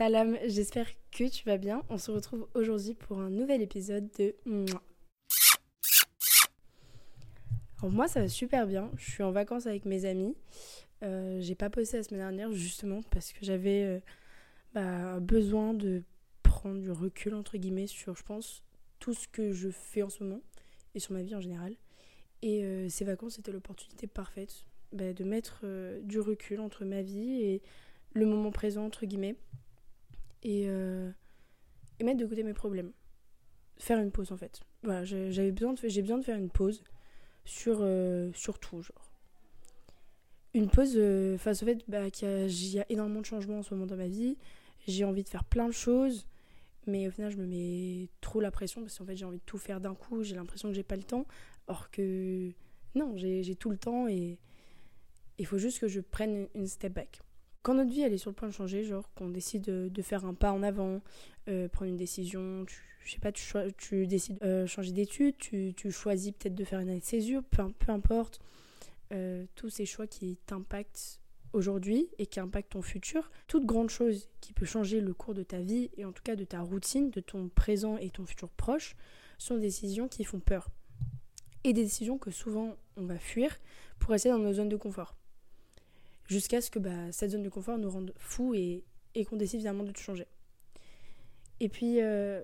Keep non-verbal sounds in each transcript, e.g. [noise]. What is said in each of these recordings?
Salam, j'espère que tu vas bien. On se retrouve aujourd'hui pour un nouvel épisode de Alors moi ça va super bien, je suis en vacances avec mes amis. Euh, j'ai pas posté la semaine dernière justement parce que j'avais euh, bah, besoin de prendre du recul entre guillemets sur je pense tout ce que je fais en ce moment et sur ma vie en général. Et euh, ces vacances c'était l'opportunité parfaite bah, de mettre du recul entre ma vie et le moment présent entre guillemets et, et mettre de côté mes problèmes. Faire une pause en fait. Voilà, j'avais besoin j'ai besoin de faire une pause sur, euh, sur tout, genre. Une pause euh, face au fait bah, qu'il y, a énormément de changements en ce moment dans ma vie. J'ai envie de faire plein de choses, mais au final, je me mets trop la pression parce qu'en fait, j'ai envie de tout faire d'un coup. J'ai l'impression que j'ai pas le temps. Or que non, j'ai tout le temps et il faut juste que je prenne une step back. Quand notre vie est sur le point de changer, genre qu'on décide de, faire un pas en avant, euh, prendre une décision, tu, je sais pas, tu, tu décides de euh, changer d'études, tu, choisis peut-être de faire une année de césure, peu, peu importe. Euh, tous ces choix qui t'impactent aujourd'hui et qui impactent ton futur. Toute grande chose qui peut changer le cours de ta vie et en tout cas de ta routine, de ton présent et ton futur proche, sont des décisions qui font peur. Et des décisions que souvent on va fuir pour rester dans nos zones de confort. Jusqu'à ce que bah, cette zone de confort nous rende fous et, et qu'on décide finalement de tout changer. Et puis, euh,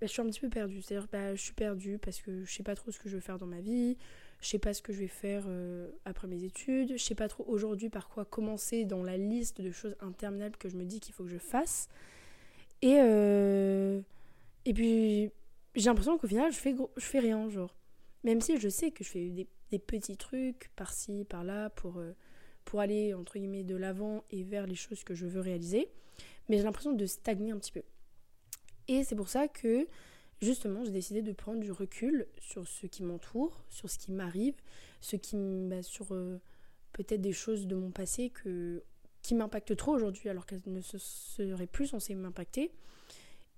bah, je suis un petit peu perdue. C'est-à-dire bah, je suis perdue parce que je sais pas trop ce que je veux faire dans ma vie, je sais pas ce que je vais faire euh, après mes études, je sais pas trop aujourd'hui par quoi commencer dans la liste de choses interminables que je me dis qu'il faut que je fasse. Et, euh, et puis j'ai l'impression qu'au final je fais, je fais rien, genre. Même si je sais que je fais des, des petits trucs par-ci, par-là pour, pour aller entre guillemets de l'avant et vers les choses que je veux réaliser. Mais j'ai l'impression de stagner un petit peu. Et c'est pour ça que justement j'ai décidé de prendre du recul sur ce qui m'entoure, sur ce qui m'arrive, ce qui bah, sur euh, peut-être des choses de mon passé que, qui m'impactent trop aujourd'hui alors qu'elles ne se seraient plus censées m'impacter.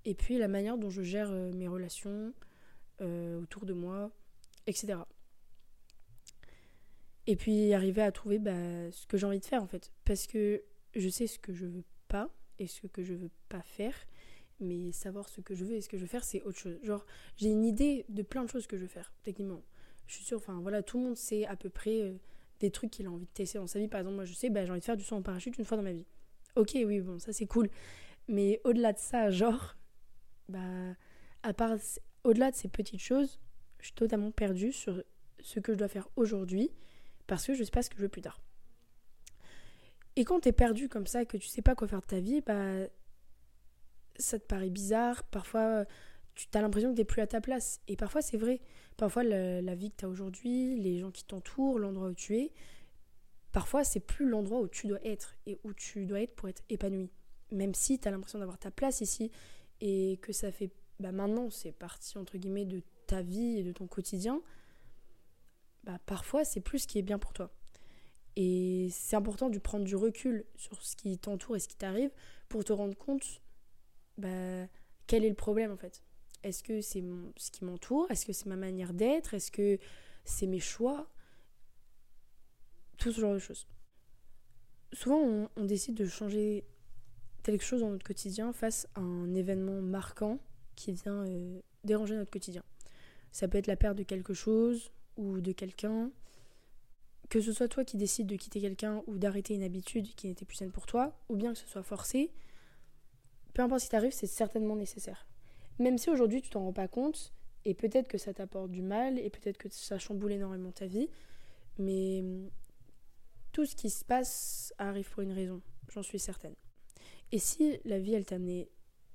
Et puis la manière dont je gère euh, mes relations euh, autour de moi, etc. Et puis arriver à trouver bah, ce que j'ai envie de faire en fait. Parce que je sais ce que je veux pas et ce que je veux pas faire mais savoir ce que je veux et ce que je veux faire, c'est autre chose. Genre, j'ai une idée de plein de choses que je veux faire, techniquement. Je suis sûre, enfin voilà, tout le monde sait à peu près euh, des trucs qu'il a envie de tester dans sa vie. Par exemple, moi je sais, bah, j'ai envie de faire du saut en parachute une fois dans ma vie. Ok, oui, bon, ça c'est cool. Mais au-delà de ça, genre, bah, à part, au-delà de ces petites choses, je suis totalement perdue sur ce que je dois faire aujourd'hui parce que je sais pas ce que je veux plus tard. Et quand t'es perdu comme ça, que tu sais pas quoi faire de ta vie, bah ça te paraît bizarre, parfois tu as l'impression que tu n'es plus à ta place. Et parfois c'est vrai. Parfois la, vie que tu as aujourd'hui, les gens qui t'entourent, l'endroit où tu es, parfois c'est plus l'endroit où tu dois être et où tu dois être pour être épanoui. Même si tu as l'impression d'avoir ta place ici et que ça fait bah maintenant c'est parti entre guillemets de ta vie et de ton quotidien, bah parfois c'est plus ce qui est bien pour toi. Et c'est important de prendre du recul sur ce qui t'entoure et ce qui t'arrive pour te rendre compte bah, quel est le problème en fait Est-ce que c'est ce qui m'entoure? Est-ce que c'est ma manière d'être? Est-ce que c'est mes choix? Tout ce genre de choses. Souvent, on, décide de changer quelque chose dans notre quotidien face à un événement marquant qui vient euh, déranger notre quotidien. Ça peut être la perte de quelque chose ou de quelqu'un. Que ce soit toi qui décides de quitter quelqu'un ou d'arrêter une habitude qui n'était plus saine pour toi, ou bien que ce soit forcé, peu importe ce qui t'arrive, c'est certainement nécessaire. Même si aujourd'hui tu t'en rends pas compte, et peut-être que ça t'apporte du mal, et peut-être que ça chamboule énormément ta vie, mais hum, tout ce qui se passe arrive pour une raison, j'en suis certaine. Et si la vie elle t'a amené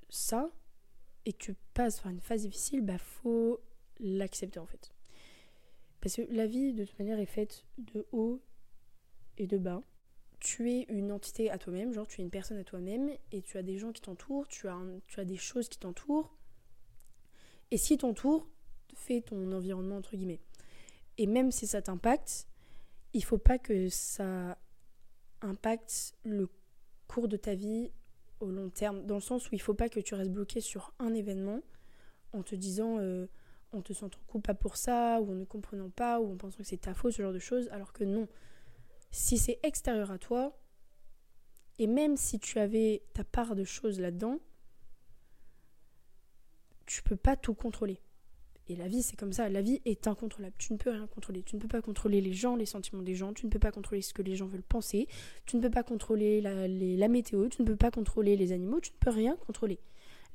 ça, et que tu passes par une phase difficile, bah faut l'accepter en fait. Parce que la vie de toute manière est faite de haut et de bas tu es une entité à toi-même, genre tu es une personne à toi-même et tu as des gens qui t'entourent, tu as, tu as des choses qui t'entourent. Et si t'entoure, fais ton environnement entre guillemets. Et même si ça t'impacte, il faut pas que ça impacte le cours de ta vie au long terme, dans le sens où il faut pas que tu restes bloqué sur un événement en te disant euh, en te sentant coupable pour ça, ou en ne comprenant pas, ou en pensant que c'est ta faute, ce genre de choses, alors que non si c'est extérieur à toi, Et même si tu avais ta part de choses là-dedans, tu peux pas tout contrôler. Et la vie, c'est comme ça. La vie est incontrôlable. Tu ne peux rien contrôler. Tu ne peux pas contrôler les gens, les sentiments des gens. Tu ne peux pas contrôler ce que les gens veulent penser. Tu ne peux pas contrôler la, la météo. Tu ne peux pas contrôler les animaux. Tu ne peux rien contrôler.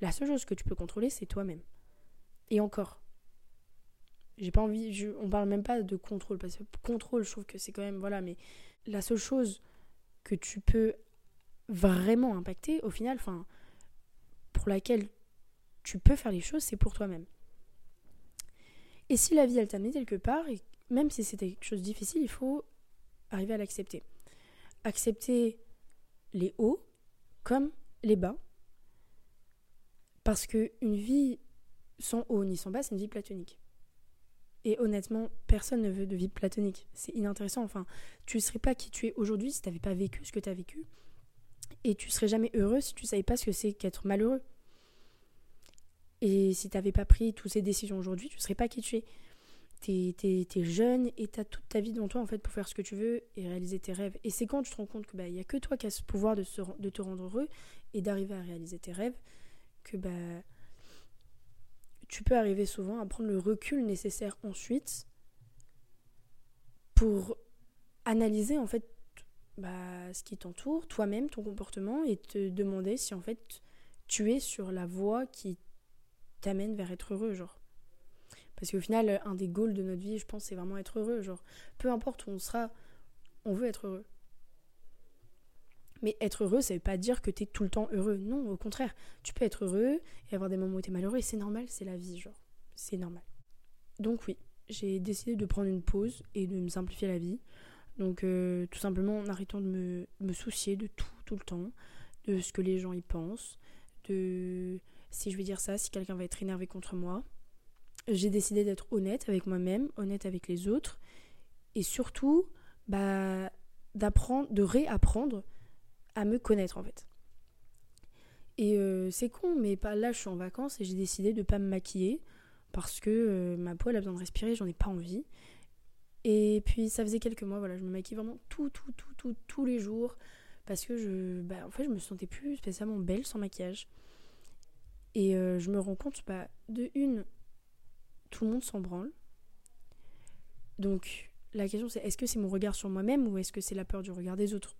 La seule chose que tu peux contrôler, c'est toi-même. Et encore. J'ai pas envie. Je, on parle même pas de contrôle. Parce que contrôle, je trouve que c'est quand même. Voilà. Mais la seule chose que tu peux vraiment impacter, au final, enfin, pour laquelle tu peux faire les choses, c'est pour toi-même. Et si la vie, elle t'a quelque part, même si c'était quelque chose de difficile, il faut arriver à l'accepter. Accepter les hauts comme les bas. Parce que une vie sans haut ni sans bas, c'est une vie platonique. Et honnêtement, personne ne veut de vie platonique. C'est inintéressant. Enfin, tu ne serais pas qui tu es aujourd'hui si tu n'avais pas vécu ce que tu as vécu. Et tu serais jamais heureux si tu savais pas ce que c'est qu'être malheureux. Et si tu n'avais pas pris toutes ces décisions aujourd'hui, tu ne serais pas qui tu es. Tu es, jeune et tu as toute ta vie devant toi en fait pour faire ce que tu veux et réaliser tes rêves. Et c'est quand tu te rends compte qu'il bah, a que toi qui as ce pouvoir de, de te rendre heureux et d'arriver à réaliser tes rêves que bah, tu peux arriver souvent à prendre le recul nécessaire ensuite pour analyser en fait bah, ce qui t'entoure, toi-même, ton comportement et te demander si en fait tu es sur la voie qui t'amène vers être heureux, genre. Parce qu'au final, un des goals de notre vie, je pense, c'est vraiment être heureux, genre. Peu importe où on sera, on veut être heureux. Mais être heureux, ça veut pas dire que tu es tout le temps heureux. Non, au contraire. Tu peux être heureux et avoir des moments où tu es malheureux et c'est normal, c'est la vie, genre. C'est normal. Donc oui, j'ai décidé de prendre une pause et de me simplifier la vie. Donc euh, tout simplement en arrêtant de me, me, soucier de tout, tout le temps, de ce que les gens y pensent, de si je vais dire ça, si quelqu'un va être énervé contre moi. J'ai décidé d'être honnête avec moi-même, honnête avec les autres, et surtout bah, d'apprendre, de réapprendre à me connaître en fait. Et euh, c'est con, mais là je suis en vacances et j'ai décidé de ne pas me maquiller parce que euh, ma peau a besoin de respirer, j'en ai pas envie. Et puis ça faisait quelques mois, voilà, je me maquille vraiment tout, tout, tout, tout, tous les jours parce que je, bah, en fait, je me sentais plus spécialement belle sans maquillage. Et euh, je me rends compte, bah, de une, tout le monde s'en branle. Donc la question c'est est-ce que c'est mon regard sur moi-même ou est-ce que c'est la peur du regard des autres?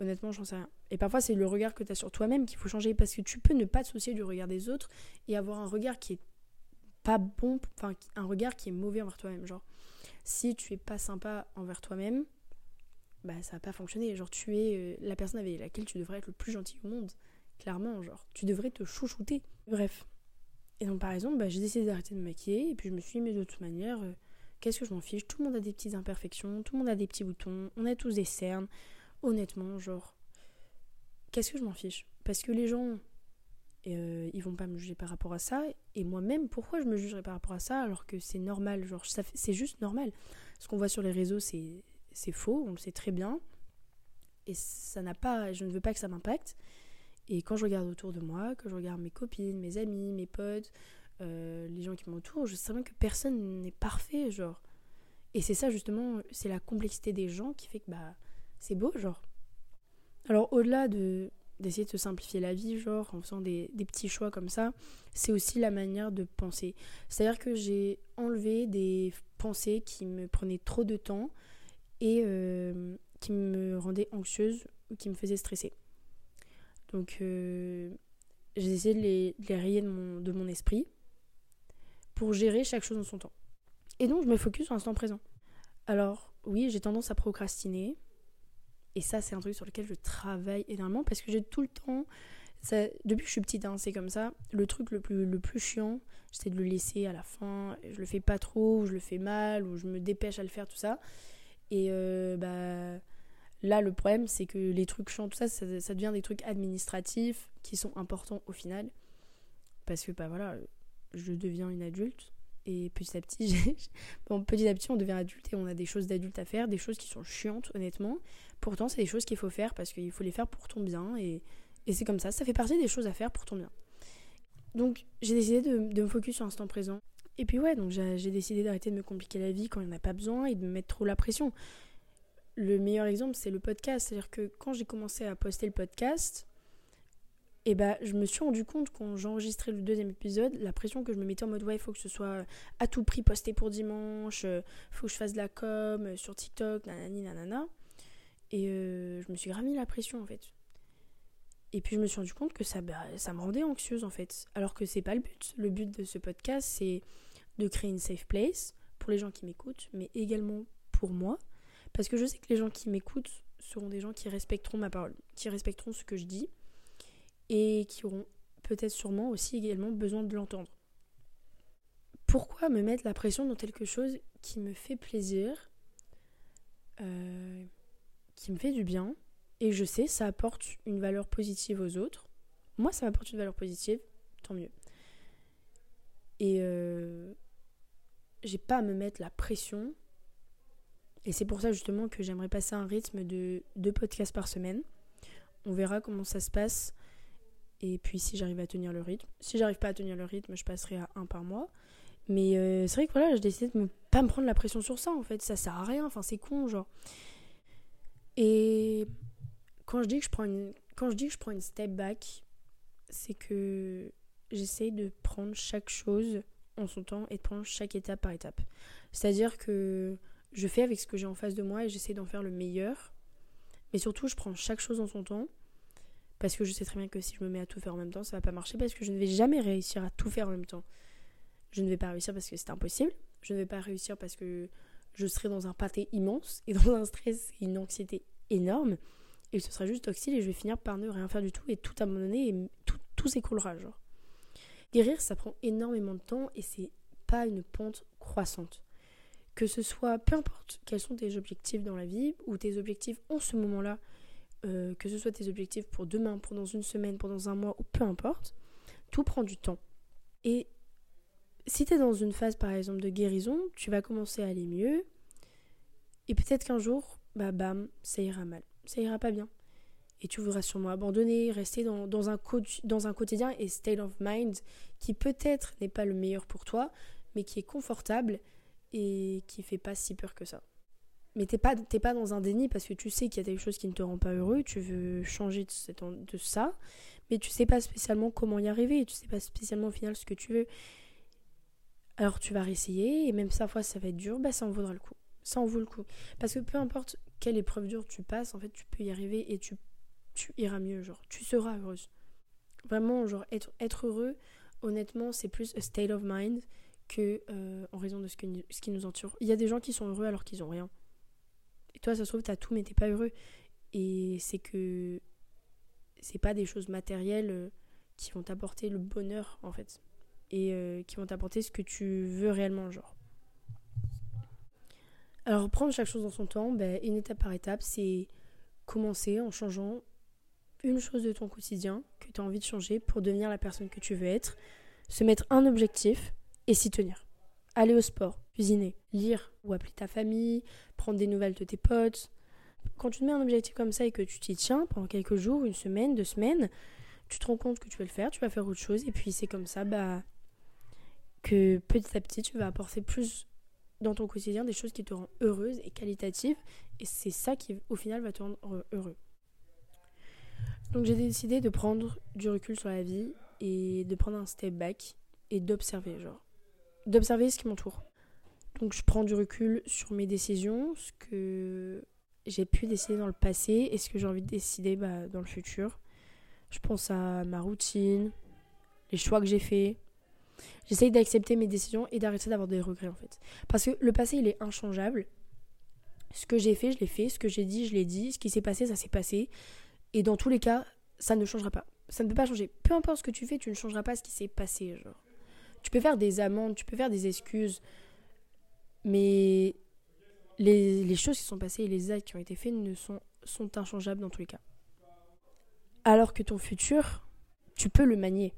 Honnêtement, j'en sais rien. Et parfois, c'est le regard que tu as sur toi-même qu'il faut changer parce que tu peux ne pas te soucier du regard des autres et avoir un regard qui est pas bon, enfin, un regard qui est mauvais envers toi-même. Genre, si tu es pas sympa envers toi-même, bah ça va pas fonctionner. Genre, tu es euh, la personne avec laquelle tu devrais être le plus gentil au monde. Clairement, genre, tu devrais te chouchouter. Bref. Et donc, par exemple, bah, j'ai décidé d'arrêter de me maquiller et puis je me suis dit, mais de toute manière, euh, qu'est-ce que je m'en fiche? Tout le monde a des petites imperfections, tout le monde a des petits boutons, on a tous des cernes honnêtement, genre, qu'est-ce que je m'en fiche? Parce que les gens, euh, ils vont pas me juger par rapport à ça. Et moi-même, pourquoi je me jugerais par rapport à ça alors que c'est normal Genre, c'est juste normal. Ce qu'on voit sur les réseaux, c'est faux, on le sait très bien. Et ça n'a pas, je ne veux pas que ça m'impacte. Et quand je regarde autour de moi, quand je regarde mes copines, mes amis, mes potes, euh, les gens qui m'entourent, je sais bien que personne n'est parfait, genre. Et c'est ça justement, c'est la complexité des gens qui fait que bah c'est beau, genre. Alors, au-delà de d'essayer de se simplifier la vie, genre, en faisant des, petits choix comme ça, c'est aussi la manière de penser. C'est-à-dire que j'ai enlevé des pensées qui me prenaient trop de temps et euh, qui me rendaient anxieuse ou qui me faisaient stresser. Donc, euh, j'ai essayé de les, de rayer de mon, de mon esprit pour gérer chaque chose dans son temps. Et donc, je me focus sur l'instant présent. Alors, oui, j'ai tendance à procrastiner, et ça, c'est un truc sur lequel je travaille énormément parce que j'ai tout le temps. depuis que je suis petite, hein, c'est comme ça. Le truc le plus, le plus chiant, c'est de le laisser à la fin. Je le fais pas trop, ou je le fais mal, ou je me dépêche à le faire, tout ça. Et euh, bah, là, le problème, c'est que les trucs chiants, tout ça, ça, ça, devient des trucs administratifs qui sont importants au final. Parce que, bah voilà, je deviens une adulte. Et petit à petit, [laughs] bon, petit à petit, on devient adulte et on a des choses d'adultes à faire, des choses qui sont chiantes, honnêtement. Pourtant, c'est des choses qu'il faut faire parce qu'il faut les faire pour ton bien. Et, et c'est comme ça, ça fait partie des choses à faire pour ton bien. Donc, j'ai décidé de, de, me focus sur l'instant présent. Et puis, ouais, donc j'ai décidé d'arrêter de me compliquer la vie quand il n'y en a pas besoin et de me mettre trop la pression. le meilleur exemple, c'est le podcast. C'est-à-dire que quand j'ai commencé à poster le podcast, et bah, je me suis rendu compte quand j'enregistrais le deuxième épisode, la pression que je me mettais en mode ouais, il faut que ce soit à tout prix posté pour dimanche, il faut que je fasse de la com sur TikTok, nanani nanana. Et je me suis grave la pression en fait. Et puis je me suis rendu compte que ça, bah, ça me rendait anxieuse en fait. Alors que c'est pas le but. Le but de ce podcast, c'est de créer une safe place pour les gens qui m'écoutent, mais également pour moi. Parce que je sais que les gens qui m'écoutent seront des gens qui respecteront ma parole, qui respecteront ce que je dis, et qui auront peut-être sûrement aussi également besoin de l'entendre. Pourquoi me mettre la pression dans quelque chose qui me fait plaisir, euh, qui me fait du bien, et je sais, ça apporte une valeur positive aux autres. Moi, ça m'apporte une valeur positive, tant mieux. Et euh, j'ai pas à me mettre la pression. Et c'est pour ça justement que j'aimerais passer un rythme de deux podcasts par semaine. On verra comment ça se passe. Et puis si j'arrive à tenir le rythme. Si j'arrive pas à tenir le rythme, je passerai à un par mois. Mais euh, c'est vrai que voilà, j'ai décidé de ne pas me prendre la pression sur ça en fait. Ça sert à rien. Enfin, c'est con, genre. Et quand je dis que je prends une, quand je dis que je prends une step back, c'est que j'essaye de prendre chaque chose en son temps et de prendre chaque étape par étape. C'est-à-dire que je fais avec ce que j'ai en face de moi et j'essaie d'en faire le meilleur. Mais surtout, je prends chaque chose en son temps. Parce que je sais très bien que si je me mets à tout faire en même temps, ça va pas marcher parce que je ne vais jamais réussir à tout faire en même temps. Je ne vais pas réussir parce que c'est impossible. Je ne vais pas réussir parce que je serai dans un pâté immense et [laughs] dans un stress et une anxiété énorme et ce sera juste toxique et je vais finir par ne rien faire du tout et tout abandonner et tout, tout s'écroulera genre. Guérir ça prend énormément de temps et c'est pas une pente croissante. Que ce soit, peu importe quels sont tes objectifs dans la vie ou tes objectifs en ce moment-là, euh, que ce soit tes objectifs pour demain, pour dans une semaine, pour dans un mois ou peu importe, tout prend du temps. Et si tu es dans une phase par exemple de guérison, tu vas commencer à aller mieux et peut-être qu'un jour, bah bam, ça ira mal ça ira pas bien. Et tu voudras sûrement abandonner, rester dans, un, dans un quotidien et state of mind qui peut-être n'est pas le meilleur pour toi, mais qui est confortable et qui fait pas si peur que ça. Mais t'es pas, pas dans un déni parce que tu sais qu'il y a des choses qui ne te rendent pas heureux, tu veux changer de, ça, mais tu sais pas spécialement comment y arriver, tu sais pas spécialement au final ce que tu veux. Alors tu vas réessayer et même sa fois ça va être dur, bah ça en vaudra le coup ça en vaut le coup. Parce que peu importe quelle épreuve dure tu passes, en fait, tu peux y arriver et tu, iras mieux, genre, tu seras heureuse. Vraiment, genre, être, être heureux, honnêtement, c'est plus a state of mind que euh, en raison de ce, que, ce qui nous entoure. Il y a des gens qui sont heureux alors qu'ils ont rien. Et toi, ça se trouve, t'as tout, mais t'es pas heureux. Et c'est que c'est pas des choses matérielles euh, qui vont t'apporter le bonheur, en fait. Et euh, qui vont t'apporter ce que tu veux réellement, genre. Alors prendre chaque chose dans son temps, ben, une étape par étape, c'est commencer en changeant une chose de ton quotidien que tu as envie de changer pour devenir la personne que tu veux être, se mettre un objectif et s'y tenir. Aller au sport, cuisiner, lire ou appeler ta famille, prendre des nouvelles de tes potes. Quand tu te mets un objectif comme ça et que tu t'y tiens pendant quelques jours, une semaine, deux semaines, tu te rends compte que tu veux le faire, tu vas faire autre chose et puis c'est comme ça bah que petit à petit tu vas apporter plus dans ton quotidien des choses qui te rendent heureuse et qualitatives. Et c'est ça qui, au final, va te rendre heureux. Donc j'ai décidé de prendre du recul sur la vie et de prendre un step back et d'observer, genre. D'observer ce qui m'entoure. Donc je prends du recul sur mes décisions, ce que j'ai pu décider dans le passé et ce que j'ai envie de décider bah, dans le futur. Je pense à ma routine, les choix que j'ai faits, J'essaye d'accepter mes décisions et d'arrêter d'avoir des regrets en fait. Parce que le passé, il est inchangeable. Ce que j'ai fait, je l'ai fait. Ce que j'ai dit, je l'ai dit. Ce qui s'est passé, ça s'est passé. Et dans tous les cas, ça ne changera pas. Ça ne peut pas changer. Peu importe ce que tu fais, tu ne changeras pas ce qui s'est passé. Genre. Tu peux faire des amendes, tu peux faire des excuses. Mais les, choses qui sont passées et les actes qui ont été faits ne sont, sont inchangeables dans tous les cas. Alors que ton futur, tu peux le manier.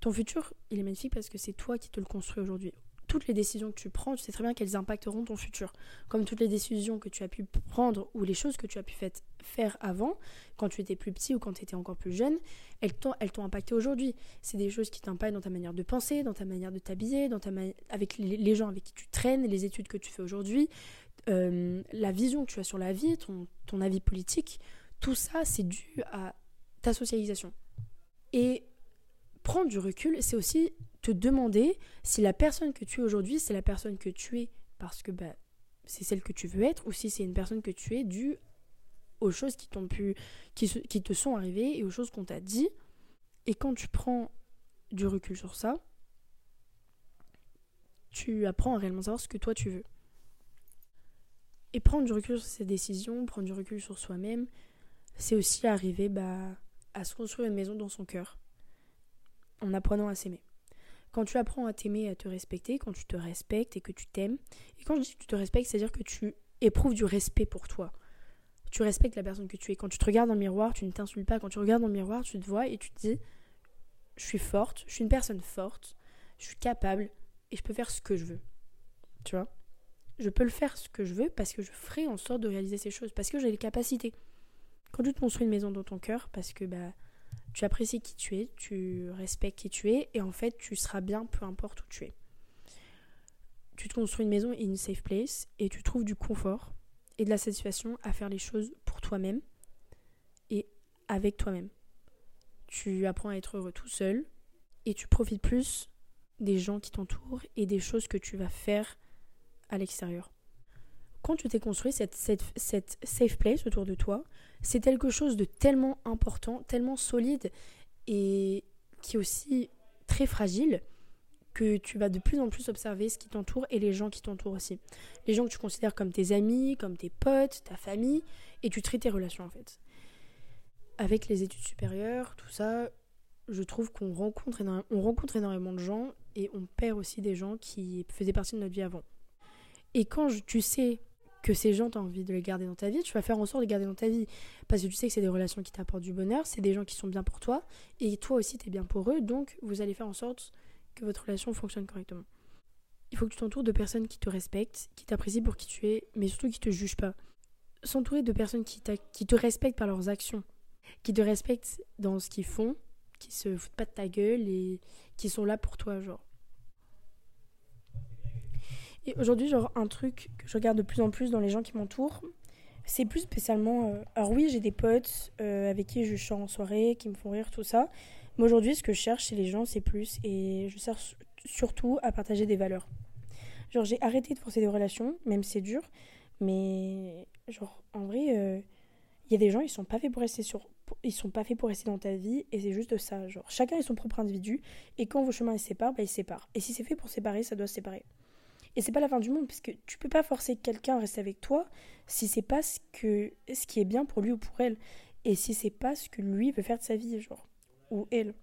Ton futur, il est magnifique parce que c'est toi qui te le construis aujourd'hui. Toutes les décisions que tu prends, tu sais très bien qu'elles impacteront ton futur. Comme toutes les décisions que tu as pu prendre ou les choses que tu as pu faire avant, quand tu étais plus petit ou quand tu étais encore plus jeune, elles t'ont, elles t'ont impacté aujourd'hui. C'est des choses qui t'impactent dans ta manière de penser, dans ta manière de t'habiller, dans ta avec les, gens avec qui tu traînes, les études que tu fais aujourd'hui, euh, la vision que tu as sur la vie, ton, ton avis politique. Tout ça, c'est dû à ta socialisation. Et prendre du recul, c'est aussi te demander si la personne que tu es aujourd'hui, c'est la personne que tu es parce que bah, c'est celle que tu veux être, ou si c'est une personne que tu es due aux choses qui t'ont pu, qui, te sont arrivées et aux choses qu'on t'a dit. Et quand tu prends du recul sur ça, tu apprends à réellement savoir ce que toi tu veux. Et prendre du recul sur ses décisions, prendre du recul sur soi-même, c'est aussi arriver bah, à se construire une maison dans son cœur en apprenant à s'aimer. Quand tu apprends à t'aimer et à te respecter, quand tu te respectes et que tu t'aimes, et quand je dis que tu te respectes, c'est-à-dire que tu éprouves du respect pour toi. Tu respectes la personne que tu es. Quand tu te regardes dans le miroir, tu ne t'insultes pas. Quand tu regardes dans le miroir, tu te vois et tu te dis Je suis forte, je suis une personne forte, je suis capable et je peux faire ce que je veux. Tu vois? Je peux le faire ce que je veux parce que je ferai en sorte de réaliser ces choses, parce que j'ai les capacités. Quand tu te construis une maison dans ton cœur, parce que bah, tu apprécies qui tu es, tu respectes qui tu es, et en fait, tu seras bien peu importe où tu es. Tu te construis une maison in safe place, et tu trouves du confort et de la satisfaction à faire les choses pour toi-même et avec toi-même. Tu apprends à être heureux tout seul, et tu profites plus des gens qui t'entourent et des choses que tu vas faire à l'extérieur. Quand tu t'es construit cette, cette, safe place autour de toi, c'est quelque chose de tellement important, tellement solide et qui est aussi très fragile que tu vas de plus en plus observer ce qui t'entoure et les gens qui t'entourent aussi. Les gens que tu considères comme tes amis, comme tes potes, ta famille, et tu traites tes relations en fait. Avec les études supérieures, tout ça, je trouve qu'on rencontre, on rencontre énormément de gens et on perd aussi des gens qui faisaient partie de notre vie avant. Et quand tu sais que ces gens, tu as envie de les garder dans ta vie, tu vas faire en sorte de les garder dans ta vie. Parce que tu sais que c'est des relations qui t'apportent du bonheur, c'est des gens qui sont bien pour toi, et toi aussi, tu es bien pour eux, donc vous allez faire en sorte que votre relation fonctionne correctement. Il faut que tu t'entoures de personnes qui te respectent, qui t'apprécient pour qui tu es, mais surtout qui te jugent pas. S'entourer de personnes qui, qui te respectent par leurs actions, qui te respectent dans ce qu'ils font, qui se foutent pas de ta gueule et qui sont là pour toi, genre. Et aujourd'hui, genre, un truc que je regarde de plus en plus dans les gens qui m'entourent, c'est plus spécialement. Euh, alors, oui, j'ai des potes euh, avec qui je chante en soirée, qui me font rire, tout ça. Mais aujourd'hui, ce que je cherche chez les gens, c'est plus. Et je cherche surtout à partager des valeurs. Genre, j'ai arrêté de forcer des relations, même si c'est dur. Mais, genre, en vrai, il euh, y a des gens, ils sont pas faits pour rester sur. Ils sont pas faits pour rester dans ta vie, et c'est juste ça. Genre, chacun est son propre individu, et quand vos chemins se séparent, bah, ils se séparent. Et si c'est fait pour séparer, ça doit se séparer. Et c'est pas la fin du monde, puisque tu peux pas forcer quelqu'un à rester avec toi si c'est pas ce, que, ce qui est bien pour lui ou pour elle. Et si c'est pas ce que lui veut faire de sa vie, genre. Ou elle.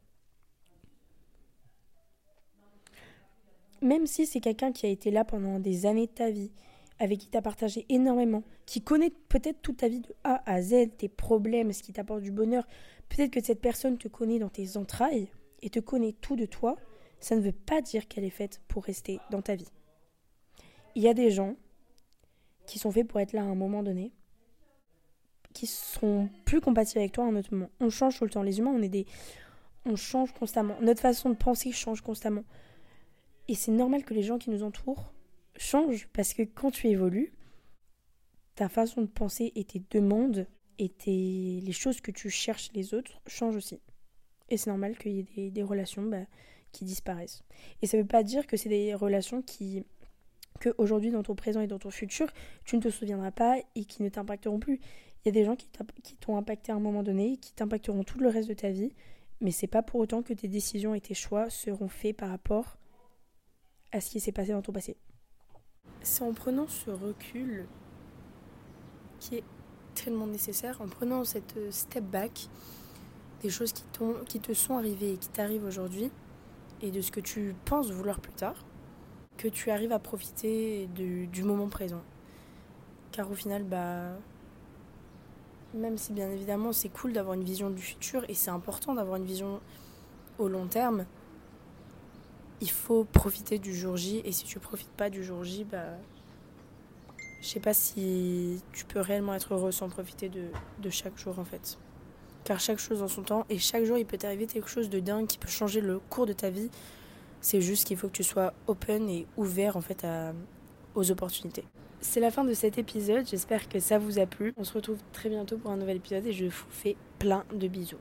Même si c'est quelqu'un qui a été là pendant des années de ta vie, avec qui tu as partagé énormément, qui connaît peut-être toute ta vie de A à Z, tes problèmes, ce qui t'apporte du bonheur, peut-être que cette personne te connaît dans tes entrailles et te connaît tout de toi, ça ne veut pas dire qu'elle est faite pour rester dans ta vie il y a des gens qui sont faits pour être là à un moment donné, qui sont plus compatibles avec toi à un autre moment. On change tout le temps. Les humains, on est des. On change constamment. Notre façon de penser change constamment. Et c'est normal que les gens qui nous entourent changent parce que quand tu évolues, ta façon de penser et tes demandes et les choses que tu cherches les autres changent aussi. Et c'est normal qu'il y ait des, des relations bah, qui disparaissent. Et ça ne veut pas dire que c'est des relations qui qu'aujourd'hui, dans ton présent et dans ton futur, tu ne te souviendras pas et qui ne t'impacteront plus. Il y a des gens qui t'ont impacté à un moment donné, qui t'impacteront tout le reste de ta vie, mais c'est pas pour autant que tes décisions et tes choix seront faits par rapport à ce qui s'est passé dans ton passé. C'est en prenant ce recul qui est tellement nécessaire, en prenant cette step back des choses qui te sont arrivées et qui t'arrivent aujourd'hui, et de ce que tu penses vouloir plus tard, que tu arrives à profiter du moment présent. Car au final, bah, même si bien évidemment c'est cool d'avoir une vision du futur et c'est important d'avoir une vision au long terme, il faut profiter du jour J. Et si tu profites pas du jour J, bah. Je sais pas si tu peux réellement être heureux sans profiter de, chaque jour en fait. Car chaque chose en son temps, et chaque jour il peut t'arriver quelque chose de dingue qui peut changer le cours de ta vie. C'est juste qu'il faut que tu sois open et ouvert en fait aux opportunités. C'est la fin de cet épisode, j'espère que ça vous a plu. On se retrouve très bientôt pour un nouvel épisode et je vous fais plein de bisous.